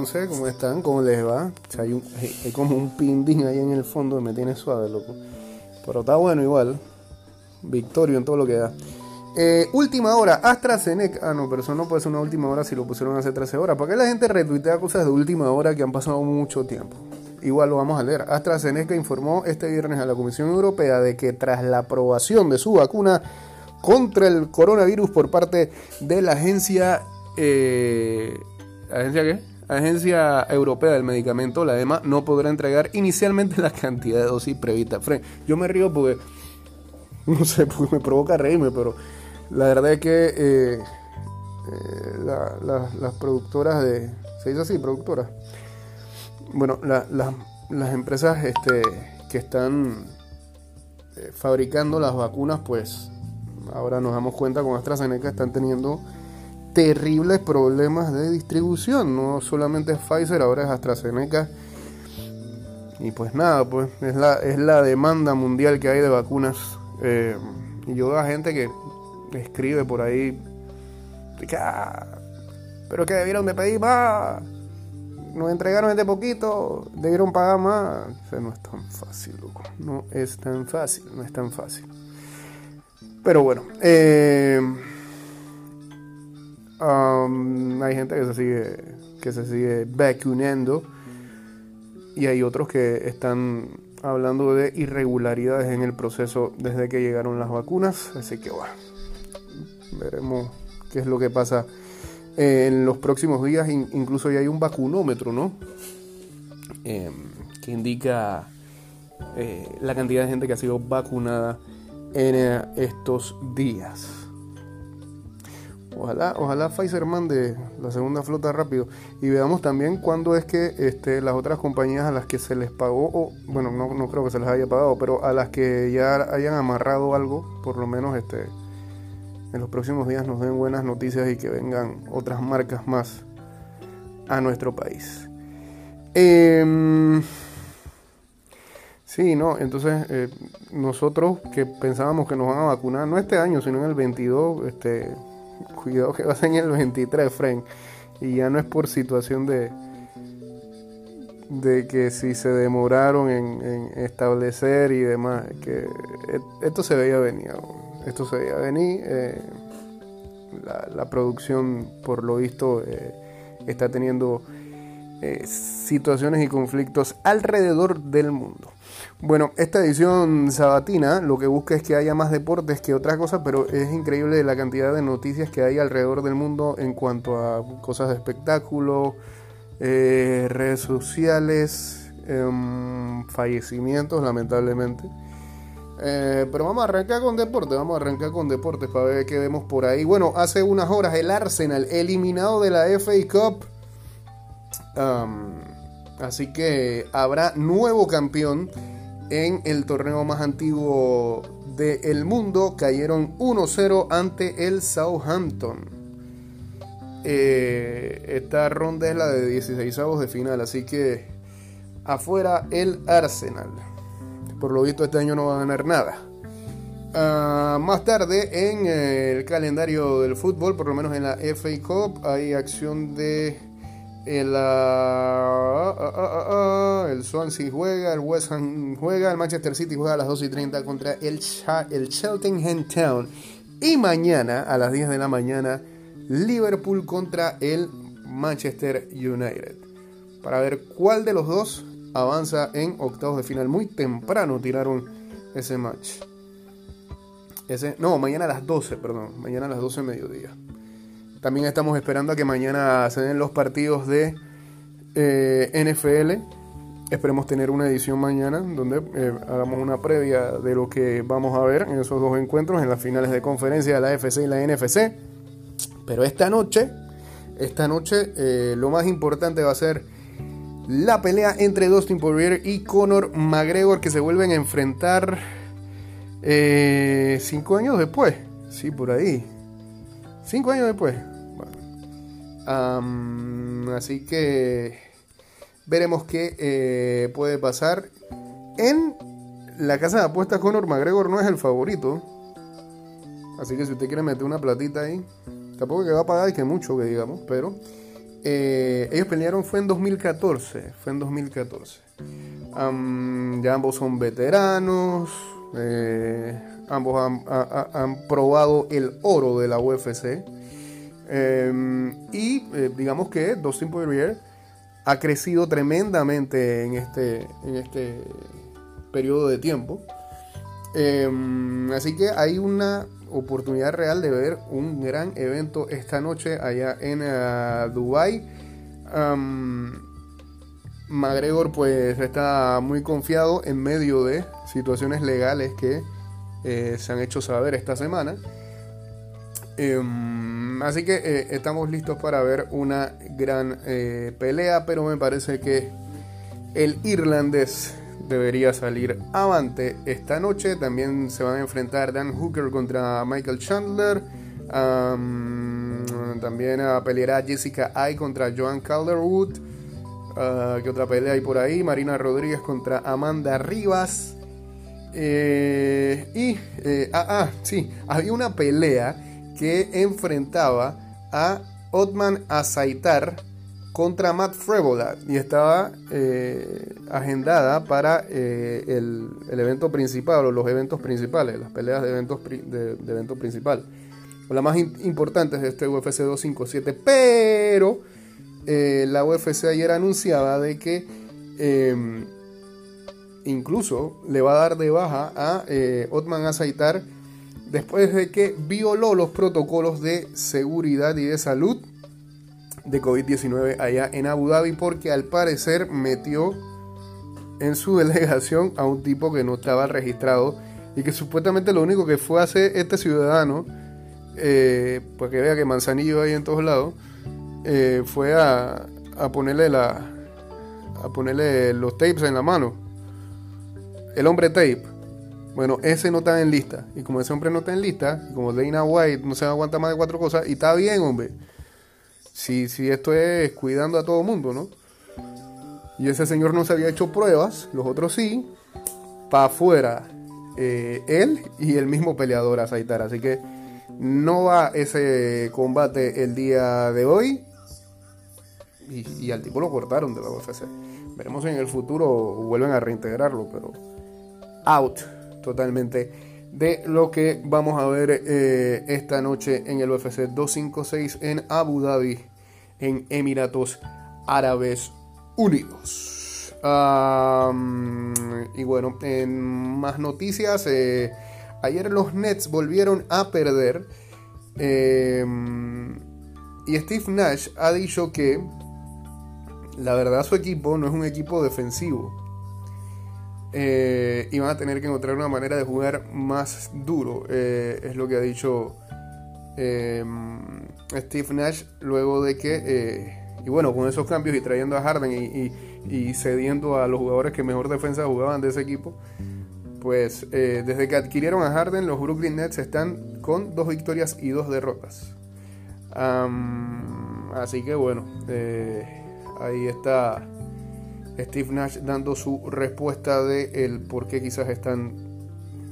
entonces, ¿cómo están? ¿Cómo les va? hay, un, como un pindín ahí en el fondo que me tiene suave, loco. Pero está bueno igual. Victorio en todo lo que da. Eh, última hora, AstraZeneca. Ah, no, pero eso no puede ser una última hora si lo pusieron hace 13 horas. ¿Para qué la gente retuitea cosas de última hora que han pasado mucho tiempo? Igual lo vamos a leer. AstraZeneca informó este viernes a la Comisión Europea de que tras la aprobación de su vacuna contra el coronavirus por parte de la agencia eh, ¿Agencia qué? Agencia Europea del Medicamento, la EMA, no podrá entregar inicialmente la cantidad de dosis prevista. yo me río porque, no sé, porque me provoca reírme, pero la verdad es que eh, eh, las productoras de... ¿Se dice así? Productoras. Bueno, las empresas este, que están eh, fabricando las vacunas, pues ahora nos damos cuenta con AstraZeneca están teniendo terribles problemas de distribución. No solamente es Pfizer, ahora es AstraZeneca. Y pues nada, pues es la, es la demanda mundial que hay de vacunas. Eh, y yo veo a gente que escribe por ahí, ah, pero que debieron de pedir más, nos entregaron este poquito, debieron pagar más. No es tan fácil, loco. No es tan fácil, no es tan fácil. Pero bueno, eh, hay gente que se sigue que se sigue vacunando y hay otros que están hablando de irregularidades en el proceso desde que llegaron las vacunas, así que bueno, veremos qué es lo que pasa en los próximos días. incluso ya hay un vacunómetro, ¿no? Em, que indica eh, la cantidad de gente que ha sido vacunada en eh, estos días. Ojalá, ojalá Pfizer mande la segunda flota rápido. Y veamos también cuándo es que este, las otras compañías a las que se les pagó, o bueno, no, creo que se les haya pagado, pero a las que ya hayan amarrado algo, por lo menos este, en los próximos días nos den buenas noticias y que vengan otras marcas más a nuestro país. Eh, sí, no, entonces eh, nosotros que pensábamos que nos van a vacunar, no este año, sino en el 22, este cuidado que va a ser en el 23, Frank. Y ya no es por situación de, de que si se demoraron en, establecer y demás, que esto se veía venir, esto se veía venir. Eh, la, producción, por lo visto, eh, está teniendo eh, situaciones y conflictos alrededor del mundo. Bueno, esta edición sabatina lo que busca es que haya más deportes que otras cosas, pero es increíble la cantidad de noticias que hay alrededor del mundo en cuanto a cosas de espectáculo, eh, redes sociales, em, fallecimientos, lamentablemente. Eh, pero vamos a arrancar con deporte, vamos a arrancar con deportes para ver qué vemos por ahí. Bueno, hace unas horas el Arsenal eliminado de la FA Cup. Así que habrá nuevo campeón en el torneo más antiguo del mundo. Cayeron 1-0 ante el Southampton. Eh, esta ronda es la de 16 avos de final, así que afuera el Arsenal. Por lo visto este año no va a ganar nada. Ah, más tarde en el calendario del fútbol, por lo menos en la FA Cup, hay acción de el, uh, uh, uh, el Swansea juega, el West Ham juega, el Manchester City juega a las 2 y 30 contra el, el Cheltenham Town. Y mañana a las 10 de la mañana, Liverpool contra el Manchester United. Para ver cuál de los dos avanza en octavos de final. Muy temprano tiraron ese match. Ese, no, mañana a las 12, perdón. Mañana a las 12 mediodía. También estamos esperando a que mañana se den los partidos de eh, NFL. Esperemos tener una edición mañana donde eh, hagamos una previa de lo que vamos a ver en esos dos encuentros, en las finales de conferencia de la FC y la NFC. Pero esta noche, esta noche eh, lo más importante va a ser la pelea entre Dustin Poirier y Conor McGregor que se vuelven a enfrentar cinco años después. Sí, por ahí. Cinco años después así que veremos qué eh, puede pasar. En la casa de apuestas Conor McGregor no es el favorito. Así que si usted quiere meter una platita ahí, tampoco que va a pagar que mucho que digamos, pero eh, ellos pelearon fue en 2014, fue en 2014. ya ambos son veteranos, eh, ambos han, probado el oro de la UFC. Em, y eh, digamos que Dustin Poirier ha crecido tremendamente en este, en este periodo de tiempo. Em, así que hay una oportunidad real de ver un gran evento esta noche allá en uh, Dubai. McGregor pues está muy confiado en medio de situaciones legales que eh, se han hecho saber esta semana. Em, así que eh, estamos listos para ver una gran eh, pelea, pero me parece que el irlandés debería salir avante esta noche. También se van a enfrentar Dan Hooker contra Michael Chandler. también peleará Jessica Ay contra Joan Calderwood. Uh, ¿Qué otra pelea hay por ahí? Marina Rodríguez contra Amanda Rivas. Eh, y, eh, ah, ah, sí, había una pelea que enfrentaba a Otman Azaitar contra Matt Frevola y estaba eh, agendada para el, evento principal o los eventos principales, las peleas de eventos de, evento principal, o las más importantes de este UFC 257, pero eh, la UFC ayer anunciaba de que em, incluso le va a dar de baja a eh, Otman Azaitar después de que violó los protocolos de seguridad y de salud de COVID-19 allá en Abu Dhabi porque al parecer metió en su delegación a un tipo que no estaba registrado y que supuestamente lo único que fue a hacer este ciudadano, eh, pues que vea que Manzanillo hay en todos lados, eh, fue a, ponerle la a ponerle los tapes en la mano. El hombre tape. Bueno, ese no está en lista. Y como ese hombre no está en lista, como Dana White no se aguanta más de cuatro cosas, y está bien, hombre. Si, si esto es cuidando a todo mundo, ¿no? Y ese señor no se había hecho pruebas, los otros sí. Para afuera, eh, él y el mismo peleador a Saitar. Así que no va ese combate el día de hoy y, al tipo lo cortaron de la UFC. Veremos si en el futuro vuelven a reintegrarlo, pero out totalmente de lo que vamos a ver eh, esta noche en el UFC 256 en Abu Dhabi, en Emiratos Árabes Unidos. y bueno, en más noticias, eh, ayer los Nets volvieron a perder. Eh, y Steve Nash ha dicho que la verdad su equipo no es un equipo defensivo. Eh, y van a tener que encontrar una manera de jugar más duro. Eh, es lo que ha dicho eh, Steve Nash luego de que, y bueno, con esos cambios y trayendo a Harden y, cediendo a los jugadores que mejor defensa jugaban de ese equipo, pues desde que adquirieron a Harden, los Brooklyn Nets están con dos victorias y dos derrotas. así que bueno, Ahí está Steve Nash dando su respuesta de el por qué quizás están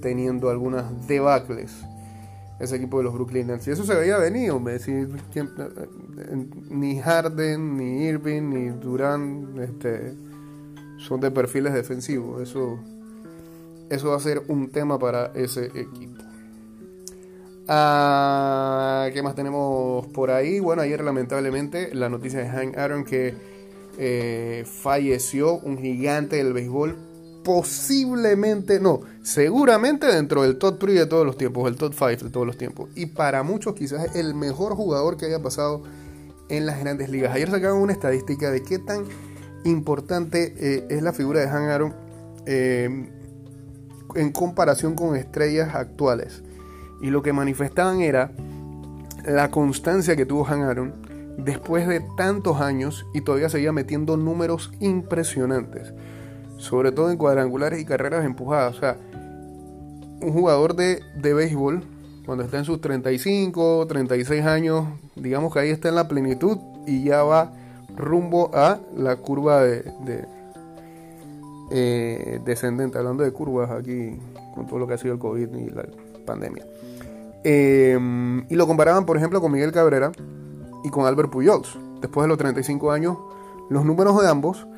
teniendo algunas debacles ese equipo de los Brooklyn Nets. Y eso se veía venido, me decir, ni Harden, ni Irving, ni Durán este, son de perfiles defensivos. Eso, eso va a ser un tema para ese equipo. Ah, ¿Qué más tenemos por ahí? Bueno, ayer lamentablemente la noticia de Hank Aaron que eh, falleció un gigante del béisbol, posiblemente, no, seguramente dentro del top 3 de todos los tiempos, el top 5 de todos los tiempos. Y para muchos quizás el mejor jugador que haya pasado en las grandes ligas. Ayer sacaban una estadística de qué tan importante eh, es la figura de Han Aaron eh, en comparación con estrellas actuales. Y lo que manifestaban era la constancia que tuvo Han Aaron después de tantos años y todavía seguía metiendo números impresionantes, sobre todo en cuadrangulares y carreras empujadas. O sea, un jugador de, béisbol, cuando está en sus 35, 36 años, digamos que ahí está en la plenitud y ya va rumbo a la curva de, eh, descendente, hablando de curvas aquí con todo lo que ha sido el COVID y la pandemia. Eh, y lo comparaban, por ejemplo, con Miguel Cabrera, y con Albert Pujols. después de los 35 años, los números de ambos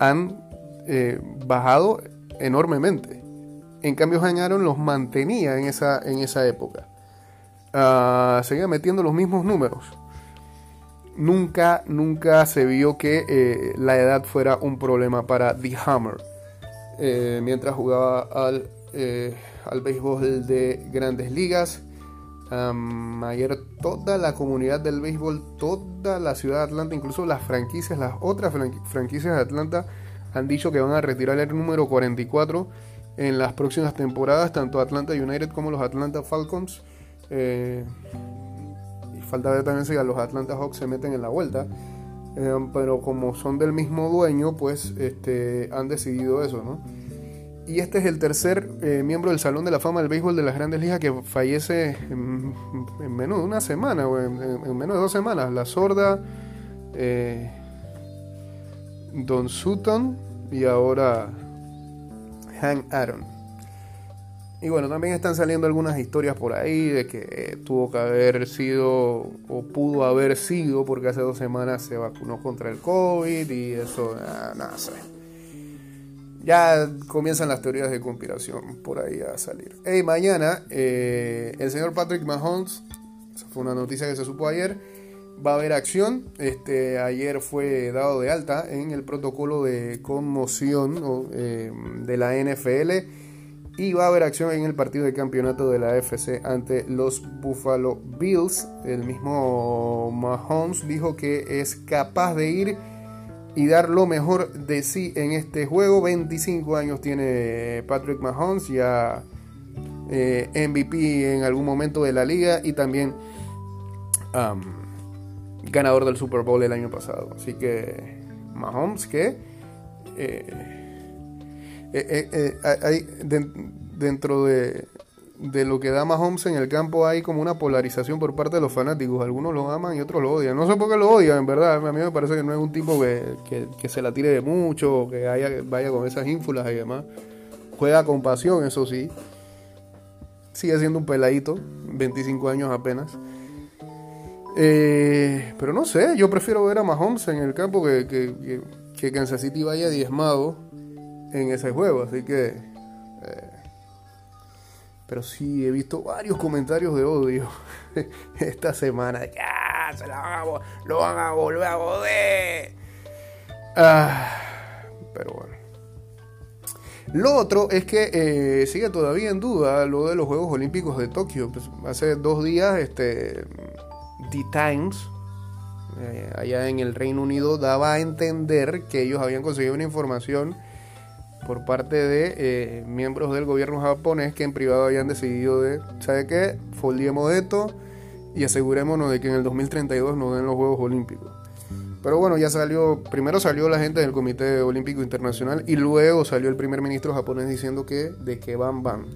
han eh, bajado enormemente. En cambio, Han Aaron los mantenía en esa, en esa época. Ah, seguía metiendo los mismos números. Nunca, nunca se vio que eh, la edad fuera un problema para The Hammer. Eh, mientras jugaba al, al béisbol de grandes ligas ayer toda la comunidad del béisbol, toda la ciudad de Atlanta, incluso las franquicias, las otras franquicias de Atlanta han dicho que van a retirar el número 44 en las próximas temporadas, tanto Atlanta United como los Atlanta Falcons. Eh, y falta ver también si a los Atlanta Hawks se meten en la vuelta. Em, pero como son del mismo dueño, pues este, han decidido eso, ¿no? Y este es el tercer eh, miembro del Salón de la Fama del Béisbol de las Grandes Ligas que fallece en, menos de una semana, o en, menos de dos semanas. La sorda, eh, Don Sutton y ahora Han Aaron. Y bueno, también están saliendo algunas historias por ahí de que tuvo que haber sido o pudo haber sido porque hace dos semanas se vacunó contra el COVID y eso, nada sé ya comienzan las teorías de conspiración por ahí a salir. Hey, mañana eh, el señor Patrick Mahomes, fue una noticia que se supo ayer, va a haber acción. Este, ayer fue dado de alta en el protocolo de conmoción eh, de la NFL y va a haber acción en el partido de campeonato de la FC ante los Buffalo Bills. El mismo Mahomes dijo que es capaz de ir y dar lo mejor de sí en este juego. 25 años tiene Patrick Mahomes, ya eh, MVP en algún momento de la liga y también ganador del Super Bowl el año pasado. Así que Mahomes que eh, eh, dentro de de lo que da Mahomes en el campo hay como una polarización por parte de los fanáticos. Algunos lo aman y otros lo odian. No sé por qué lo odian, en verdad. A mí me parece que no es un tipo que, se la tire de mucho, que haya, vaya con esas ínfulas y demás. Juega con pasión, eso sí. Sigue siendo un peladito, 25 años apenas. Eh, pero no sé, yo prefiero ver a Mahomes en el campo que, que, que Kansas City vaya diezmado en ese juego. Así que... Eh, pero sí, he visto varios comentarios de odio esta semana. Ya, se la lo van a volver a joder. Ah, pero bueno. Lo otro es que eh, sigue todavía en duda lo de los Juegos Olímpicos de Tokio. Pues, hace dos días, este, The Times, eh, allá en el Reino Unido, daba a entender que ellos habían conseguido una información por parte de eh, miembros del gobierno japonés que en privado habían decidido de, ¿sabe qué? Foldiemos esto y asegurémonos de que en el 2032 nos den los Juegos Olímpicos. Pero bueno, ya salió, primero salió la gente del Comité Olímpico Internacional y luego salió el primer ministro japonés diciendo que de que van, van.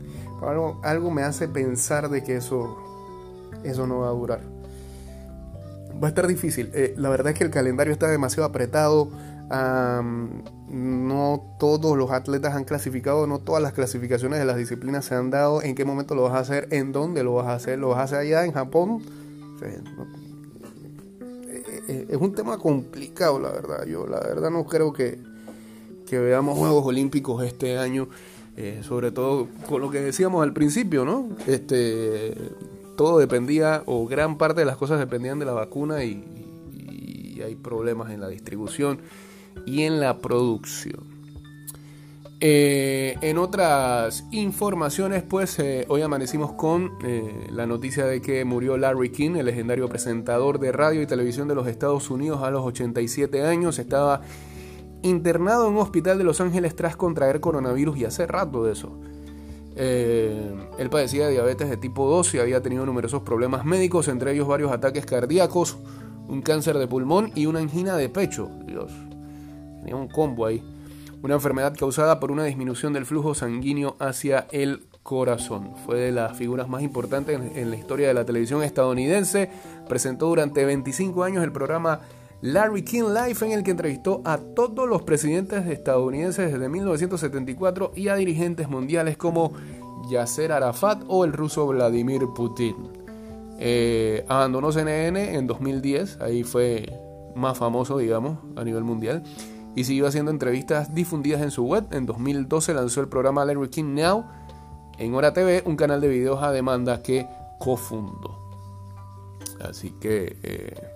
Algo, algo me hace pensar de que eso, eso no va a durar. Va a estar difícil. Eh, la verdad es que el calendario está demasiado apretado no todos los atletas han clasificado, no todas las clasificaciones de las disciplinas se han dado. ¿En qué momento lo vas a hacer? ¿En dónde lo vas a hacer? ¿Lo vas a hacer allá en Japón? Eh, eh, es un tema complicado, la verdad. Yo, la verdad, no creo que, veamos Juegos Olímpicos este año. Eh, sobre todo con lo que decíamos al principio, ¿no? Este, todo dependía, o gran parte de las cosas dependían de la vacuna y hay problemas en la distribución y en la producción. Eh, en otras informaciones, pues eh, hoy amanecimos con eh, la noticia de que murió Larry King, el legendario presentador de radio y televisión de los Estados Unidos a los 87 años. Estaba internado en un hospital de Los Ángeles tras contraer coronavirus y hace rato de eso. él padecía de diabetes de tipo 2 y había tenido numerosos problemas médicos, entre ellos varios ataques cardíacos, un cáncer de pulmón y una angina de pecho. Dios, Tenía un combo ahí. Una enfermedad causada por una disminución del flujo sanguíneo hacia el corazón. Fue de las figuras más importantes en, la historia de la televisión estadounidense. Presentó durante 25 años el programa Larry King Life en el que entrevistó a todos los presidentes estadounidenses desde 1974 y a dirigentes mundiales como Yasser Arafat o el ruso Vladimir Putin. Eh, abandonó CNN en 2010, ahí fue más famoso, digamos, a nivel mundial. Y siguió haciendo entrevistas difundidas en su web. En 2012 lanzó el programa Larry King Now en Hora TV, un canal de videos a demanda que cofundó. Así que eh,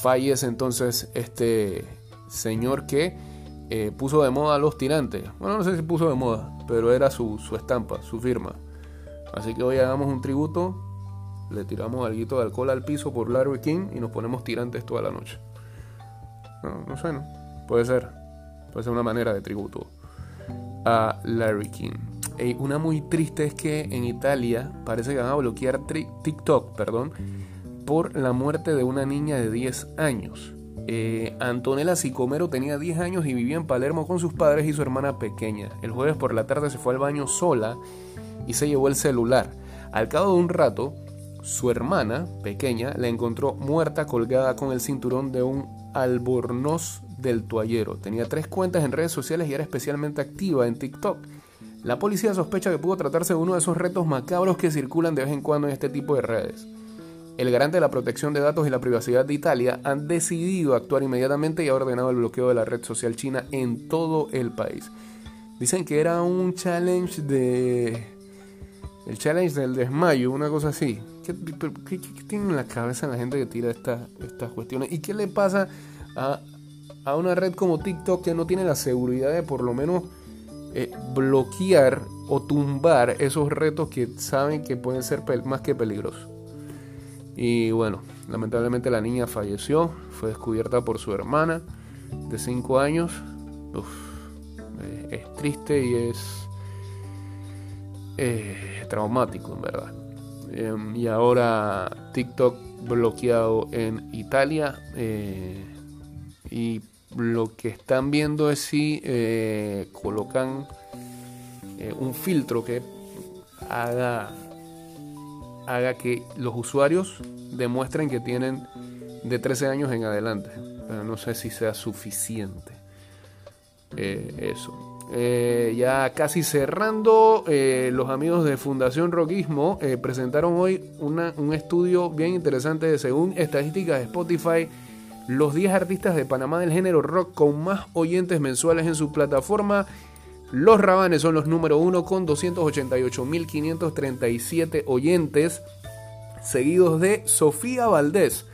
fallece entonces este señor que eh, puso de moda a los tirantes. Bueno, no sé si puso de moda, pero era su, su estampa, su firma. Así que hoy hagamos un tributo, le tiramos algo de alcohol al piso por Larry King y nos ponemos tirantes toda la noche. No, no ¿no? Puede ser. Puede ser una manera de tributo a Larry King. una muy triste es que en Italia parece que van a bloquear TikTok, perdón, por la muerte de una niña de 10 años. Eh, Antonella Sicomero tenía 10 años y vivía en Palermo con sus padres y su hermana pequeña. El jueves por la tarde se fue al baño sola y se llevó el celular. Al cabo de un rato, su hermana pequeña la encontró muerta colgada con el cinturón de un albornoz del toallero. Tenía tres cuentas en redes sociales y era especialmente activa en TikTok. La policía sospecha que pudo tratarse de uno de esos retos macabros que circulan de vez en cuando en este tipo de redes. El garante de la protección de datos y la privacidad de Italia han decidido actuar inmediatamente y ha ordenado el bloqueo de la red social china en todo el país. Dicen que era un challenge de... El challenge del desmayo, una cosa así. ¿Qué, tiene en la cabeza la gente que tira estas cuestiones? ¿Y qué le pasa a, a, una red como TikTok que no tiene la seguridad de por lo menos eh, bloquear o tumbar esos retos que saben que pueden ser más que peligrosos? Y bueno, lamentablemente la niña falleció, fue descubierta por su hermana de 5 años. Eh, es triste y es eh, traumático, en verdad. Em, y ahora TikTok bloqueado en Italia. Y lo que están viendo es si colocan un filtro que haga haga que los usuarios demuestren que tienen de 13 años en adelante. Pero no sé si sea suficiente eh, eso. Eh, ya casi cerrando, eh, los amigos de Fundación Rockismo presentaron hoy un estudio bien interesante de según estadísticas de Spotify, los 10 artistas de Panamá del género rock con más oyentes mensuales en su plataforma. Los Rabanes son los número uno con 288.537 oyentes, seguidos de Sofía Valdés,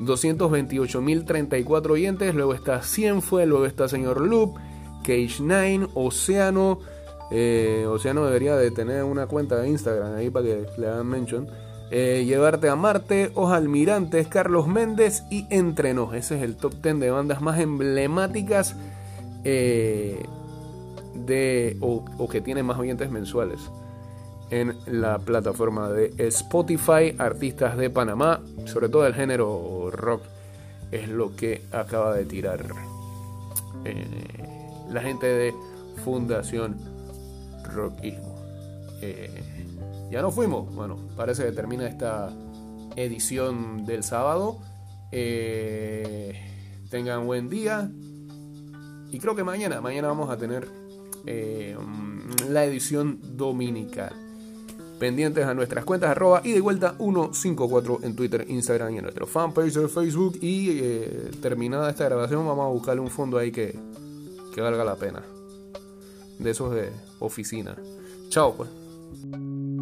228.034 oyentes, luego está Cienfue, luego está Señor Loop, Cage 9, Océano, eh, Océano debería de tener una cuenta de Instagram ahí para que le hagan mention. Eh, Llevarte a Marte, Almirantes, Carlos Méndez y Entrenos. Ese es el top 10 de bandas más emblemáticas eh, de o, que tiene más oyentes mensuales en la plataforma de Spotify, artistas de Panamá, sobre todo el género rock, es lo que acaba de tirar eh, la gente de Fundación Rockismo. Ya nos fuimos, bueno, parece que termina esta edición del sábado. Eh, tengan buen día. Y creo que mañana, mañana vamos a tener eh, la edición dominical. Pendientes a nuestras cuentas y de vuelta 154 en Twitter, Instagram y en nuestro fanpage de Facebook. Y eh, terminada esta grabación vamos a buscarle un fondo ahí que, que valga la pena. De esos de oficina. Chao pues.